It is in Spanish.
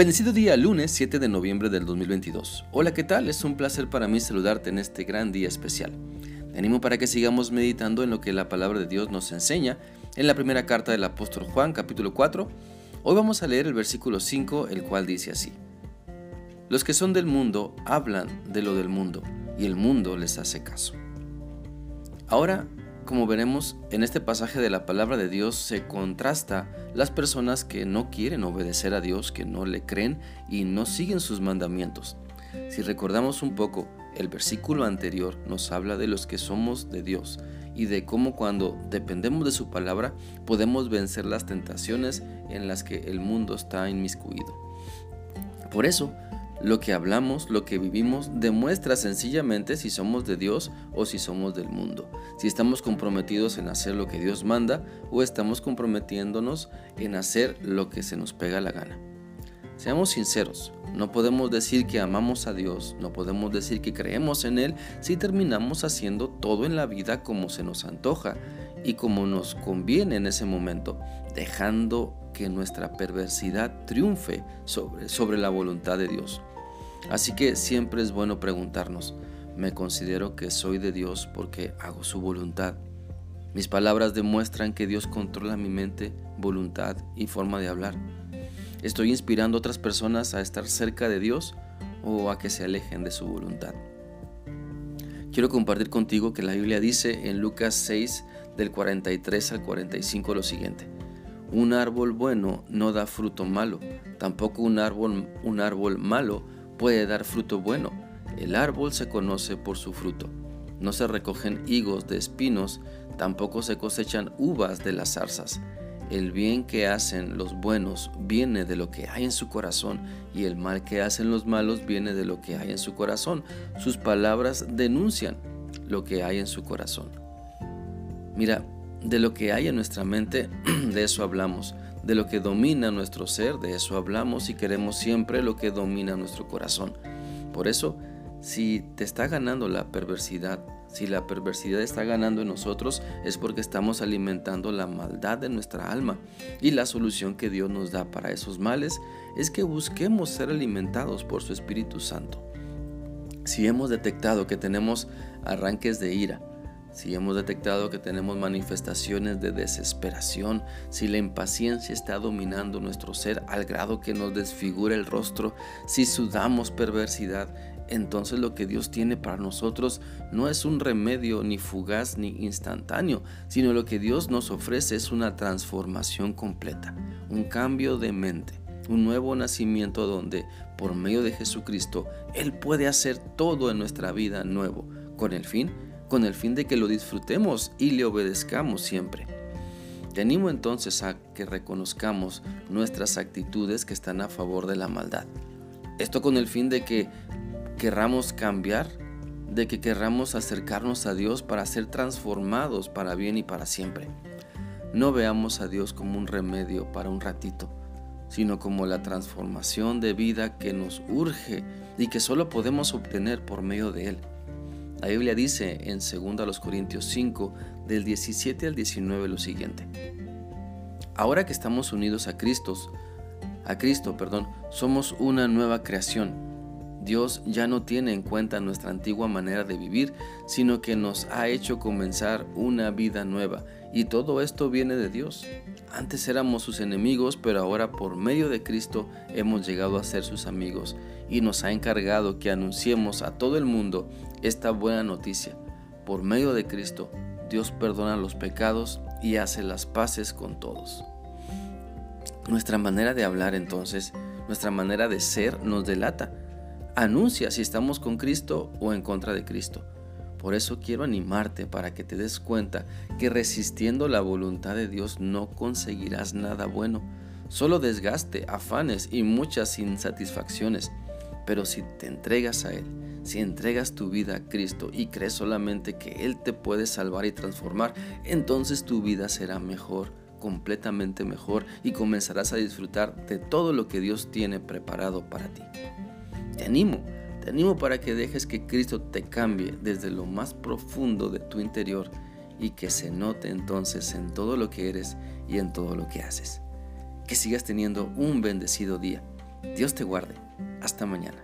Bendecido día, lunes 7 de noviembre del 2022. Hola, ¿qué tal? Es un placer para mí saludarte en este gran día especial. Te animo para que sigamos meditando en lo que la palabra de Dios nos enseña en la primera carta del apóstol Juan, capítulo 4. Hoy vamos a leer el versículo 5, el cual dice así. Los que son del mundo hablan de lo del mundo, y el mundo les hace caso. Ahora como veremos en este pasaje de la palabra de Dios se contrasta las personas que no quieren obedecer a Dios, que no le creen y no siguen sus mandamientos. Si recordamos un poco, el versículo anterior nos habla de los que somos de Dios y de cómo cuando dependemos de su palabra podemos vencer las tentaciones en las que el mundo está inmiscuido. Por eso, lo que hablamos, lo que vivimos, demuestra sencillamente si somos de Dios o si somos del mundo. Si estamos comprometidos en hacer lo que Dios manda o estamos comprometiéndonos en hacer lo que se nos pega la gana. Seamos sinceros, no podemos decir que amamos a Dios, no podemos decir que creemos en Él si terminamos haciendo todo en la vida como se nos antoja y como nos conviene en ese momento, dejando que nuestra perversidad triunfe sobre, sobre la voluntad de Dios. Así que siempre es bueno preguntarnos, ¿me considero que soy de Dios porque hago su voluntad? Mis palabras demuestran que Dios controla mi mente, voluntad y forma de hablar. ¿Estoy inspirando a otras personas a estar cerca de Dios o a que se alejen de su voluntad? Quiero compartir contigo que la Biblia dice en Lucas 6 del 43 al 45 lo siguiente. Un árbol bueno no da fruto malo, tampoco un árbol, un árbol malo puede dar fruto bueno. El árbol se conoce por su fruto. No se recogen higos de espinos, tampoco se cosechan uvas de las zarzas. El bien que hacen los buenos viene de lo que hay en su corazón y el mal que hacen los malos viene de lo que hay en su corazón. Sus palabras denuncian lo que hay en su corazón. Mira, de lo que hay en nuestra mente, de eso hablamos de lo que domina nuestro ser, de eso hablamos y queremos siempre lo que domina nuestro corazón. Por eso, si te está ganando la perversidad, si la perversidad está ganando en nosotros, es porque estamos alimentando la maldad de nuestra alma. Y la solución que Dios nos da para esos males es que busquemos ser alimentados por su Espíritu Santo. Si hemos detectado que tenemos arranques de ira, si hemos detectado que tenemos manifestaciones de desesperación, si la impaciencia está dominando nuestro ser al grado que nos desfigura el rostro, si sudamos perversidad, entonces lo que Dios tiene para nosotros no es un remedio ni fugaz ni instantáneo, sino lo que Dios nos ofrece es una transformación completa, un cambio de mente, un nuevo nacimiento donde por medio de Jesucristo Él puede hacer todo en nuestra vida nuevo, con el fin con el fin de que lo disfrutemos y le obedezcamos siempre. Te animo entonces a que reconozcamos nuestras actitudes que están a favor de la maldad. Esto con el fin de que querramos cambiar, de que querramos acercarnos a Dios para ser transformados para bien y para siempre. No veamos a Dios como un remedio para un ratito, sino como la transformación de vida que nos urge y que solo podemos obtener por medio de Él. La Biblia dice en 2 Corintios 5, del 17 al 19 lo siguiente. Ahora que estamos unidos a Cristo, a Cristo, perdón, somos una nueva creación. Dios ya no tiene en cuenta nuestra antigua manera de vivir, sino que nos ha hecho comenzar una vida nueva. Y todo esto viene de Dios. Antes éramos sus enemigos, pero ahora por medio de Cristo hemos llegado a ser sus amigos y nos ha encargado que anunciemos a todo el mundo esta buena noticia. Por medio de Cristo, Dios perdona los pecados y hace las paces con todos. Nuestra manera de hablar entonces, nuestra manera de ser nos delata. Anuncia si estamos con Cristo o en contra de Cristo. Por eso quiero animarte para que te des cuenta que resistiendo la voluntad de Dios no conseguirás nada bueno, solo desgaste, afanes y muchas insatisfacciones. Pero si te entregas a Él, si entregas tu vida a Cristo y crees solamente que Él te puede salvar y transformar, entonces tu vida será mejor, completamente mejor y comenzarás a disfrutar de todo lo que Dios tiene preparado para ti. Te animo, te animo para que dejes que Cristo te cambie desde lo más profundo de tu interior y que se note entonces en todo lo que eres y en todo lo que haces. Que sigas teniendo un bendecido día Dios te guarde. Hasta mañana.